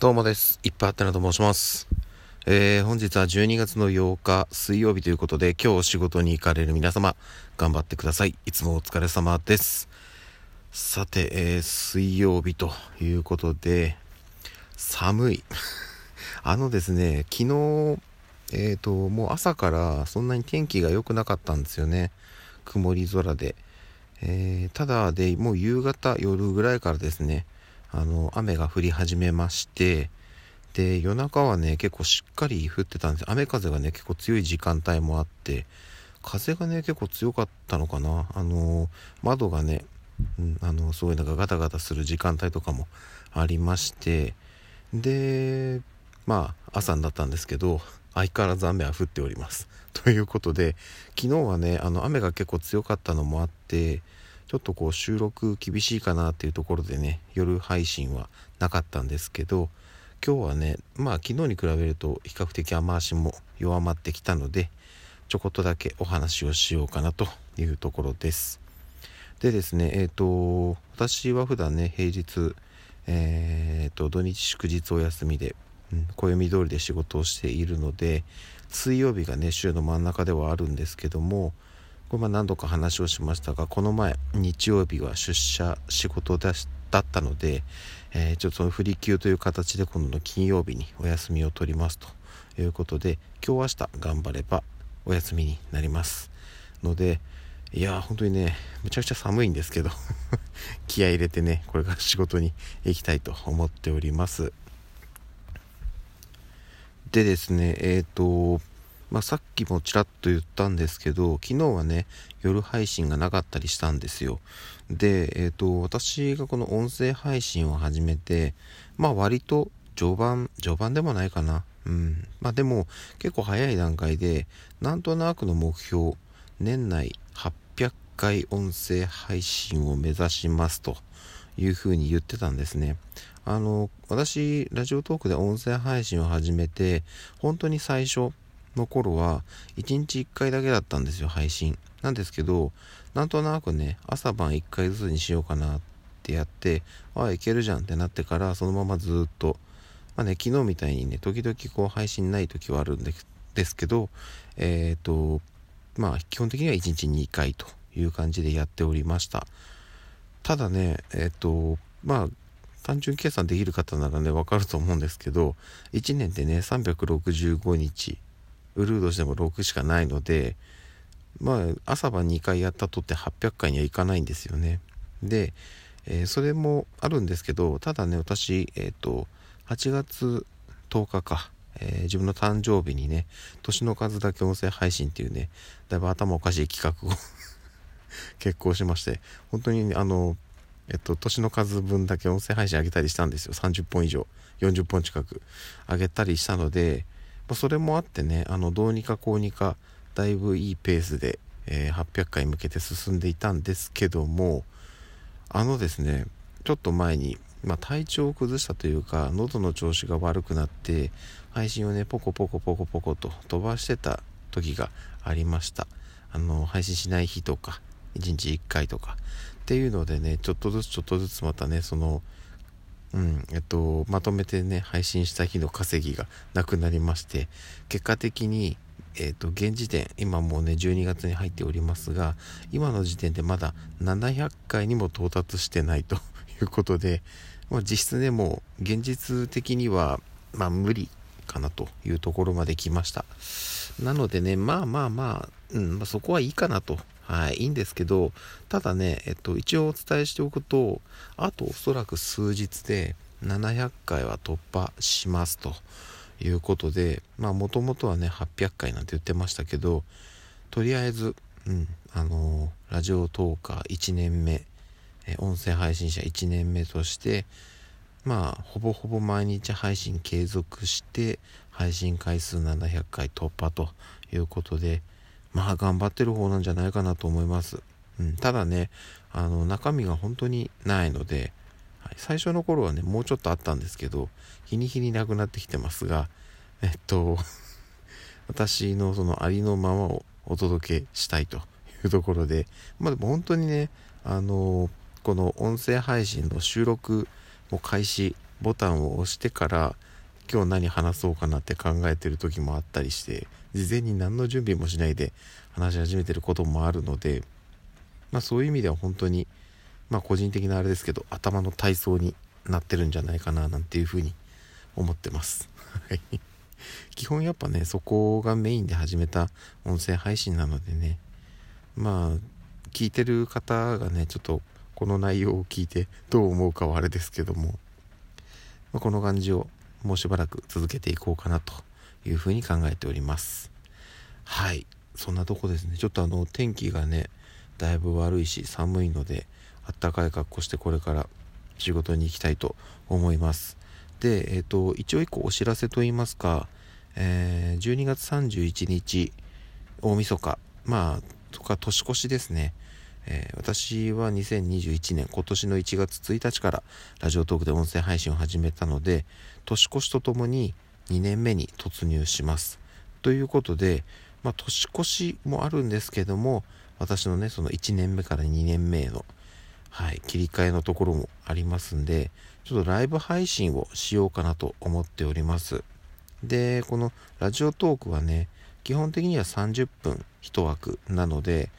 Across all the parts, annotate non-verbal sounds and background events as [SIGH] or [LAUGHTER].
どうもです。いっぱいあってなと申します。えー、本日は12月の8日水曜日ということで、今日仕事に行かれる皆様、頑張ってください。いつもお疲れ様です。さて、えー、水曜日ということで、寒い。[LAUGHS] あのですね、昨日、えっ、ー、と、もう朝からそんなに天気が良くなかったんですよね。曇り空で。えー、ただで、もう夕方、夜ぐらいからですね、あの、雨が降り始めまして、で、夜中はね、結構しっかり降ってたんです雨風がね、結構強い時間帯もあって、風がね、結構強かったのかな。あの、窓がね、うん、あの、すごいなんかガタガタする時間帯とかもありまして、で、まあ、朝になったんですけど、相変わらず雨は降っております。ということで、昨日はね、あの、雨が結構強かったのもあって、ちょっとこう収録厳しいかなっていうところでね夜配信はなかったんですけど今日はねまあ昨日に比べると比較的雨足も弱まってきたのでちょこっとだけお話をしようかなというところです。でですねえっ、ー、と私は普段ね平日えっ、ー、と土日祝日お休みで、うん、暦通りで仕事をしているので水曜日がね週の真ん中ではあるんですけどもこれま何度か話をしましたがこの前日曜日は出社仕事だったので、えー、ちょっとその振り休という形で今度の金曜日にお休みを取りますということで今日明日頑張ればお休みになりますのでいや本当にねむちゃくちゃ寒いんですけど [LAUGHS] 気合入れてねこれから仕事に行きたいと思っております。でですねえっ、ー、とまあ、さっきもちらっと言ったんですけど、昨日はね、夜配信がなかったりしたんですよ。で、えっ、ー、と、私がこの音声配信を始めて、まあ割と序盤、序盤でもないかな。うん。まあでも結構早い段階で、なんとなくの目標、年内800回音声配信を目指しますというふうに言ってたんですね。あの、私、ラジオトークで音声配信を始めて、本当に最初、の頃は1日1回だけだったんですよ配信。なんですけどなんとなくね朝晩1回ずつにしようかなってやってああいけるじゃんってなってからそのままずっとまあね昨日みたいにね時々こう配信ない時はあるんですけどえっ、ー、とまあ基本的には1日2回という感じでやっておりました。ただねえっ、ー、とまあ単純計算できる方ならね、わかると思うんですけど、1年でね、365日ウルードしても6しかないので、まあ、朝晩2回やったとって800回にはいかないんですよね。で、えー、それもあるんですけど、ただね、私、えっ、ー、と、8月10日か、えー、自分の誕生日にね、年の数だけ音声配信っていうね、だいぶ頭おかしい企画を [LAUGHS] 決行しまして、本当にあの、えっと、年の数分だけ音声配信上げたりしたんですよ。30本以上、40本近く上げたりしたので、まあ、それもあってね、あの、どうにかこうにか、だいぶいいペースで、えー、800回向けて進んでいたんですけども、あのですね、ちょっと前に、まあ、体調を崩したというか、喉の調子が悪くなって、配信をね、ポコポコポコポコと飛ばしてた時がありました。あの、配信しない日とか、1日1回とか、っていうのでね、ちょっとずつちょっとずつまたね、その、うん、えっと、まとめてね、配信した日の稼ぎがなくなりまして、結果的に、えっと、現時点、今もうね、12月に入っておりますが、今の時点でまだ700回にも到達してないと [LAUGHS] いうことで、まあ、実質ね、もう、現実的には、まあ、無理かなというところまで来ました。なのでね、まあまあまあ、うん、まあ、そこはいいかなとはい、いいんですけど、ただね、えっと、一応お伝えしておくと、あとおそらく数日で700回は突破しますということで、まあ、もともとはね、800回なんて言ってましたけど、とりあえず、うん、あのー、ラジオトーカー1年目、え音声配信者1年目として、まあ、ほぼほぼ毎日配信継続して、配信回数700回突破ということで、まあ頑張ってる方なんじゃないかなと思います。うん、ただね、あの中身が本当にないので、はい、最初の頃はね、もうちょっとあったんですけど、日に日になくなってきてますが、えっと、[LAUGHS] 私のそのありのままをお届けしたいというところで、まあでも本当にね、あのこの音声配信の収録も開始ボタンを押してから今日何話そうかなって考えてる時もあったりして事前に何の準備もしないで話し始めてることもあるのでまあそういう意味では本当にまあ個人的なあれですけど頭の体操になってるんじゃないかななんていうふうに思ってます。基本やっぱねそこがメインで始めた音声配信なのでねまあ聞いてる方がねちょっとこの内容を聞いてどう思うかはあれですけども、ま、この感じをもうしばらく続けていこうかなというふうに考えております。はい。そんなとこですね。ちょっとあの天気がねだいぶ悪いし寒いのであったかい格好してこれから仕事に行きたいと思います。でえっ、ー、と一応一個お知らせといいますか、えー、12月31日大晦日。まあとか年越しですね。私は2021年今年の1月1日からラジオトークで音声配信を始めたので年越しとともに2年目に突入します。ということで、まあ、年越しもあるんですけども私のねその1年目から2年目への、はい、切り替えのところもありますんでちょっとライブ配信をしようかなと思っております。でこのラジオトークはね基本的には30分1枠なので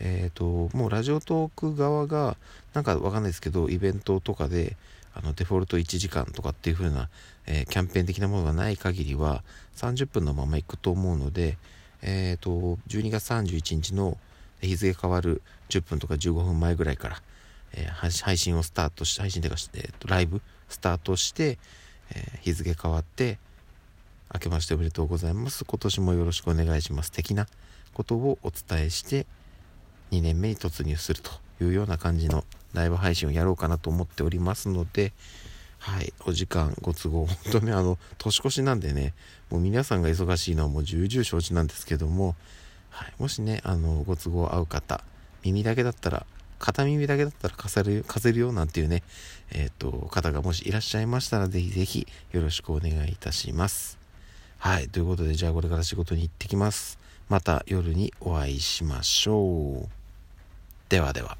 えっ、ー、と、もうラジオトーク側が、なんかわかんないですけど、イベントとかで、あの、デフォルト1時間とかっていう風な、えー、キャンペーン的なものがない限りは、30分のまま行くと思うので、えっ、ー、と、12月31日の日付変わる10分とか15分前ぐらいから、えー、配信をスタートして、配信というか、えーと、ライブスタートして、え日付変わって、明けましておめでとうございます。今年もよろしくお願いします。的なことをお伝えして、2年目に突入するというような感じのライブ配信をやろうかなと思っておりますので、はい、お時間ご都合、本当にあの、年越しなんでね、もう皆さんが忙しいのはもう重々承知なんですけども、はい、もしね、あの、ご都合合う方、耳だけだったら、片耳だけだったら貸せる、貸せるよなんていうね、えっ、ー、と、方がもしいらっしゃいましたら、ぜひぜひよろしくお願いいたします。はい、ということで、じゃあこれから仕事に行ってきます。また夜にお会いしましょう。ではでは。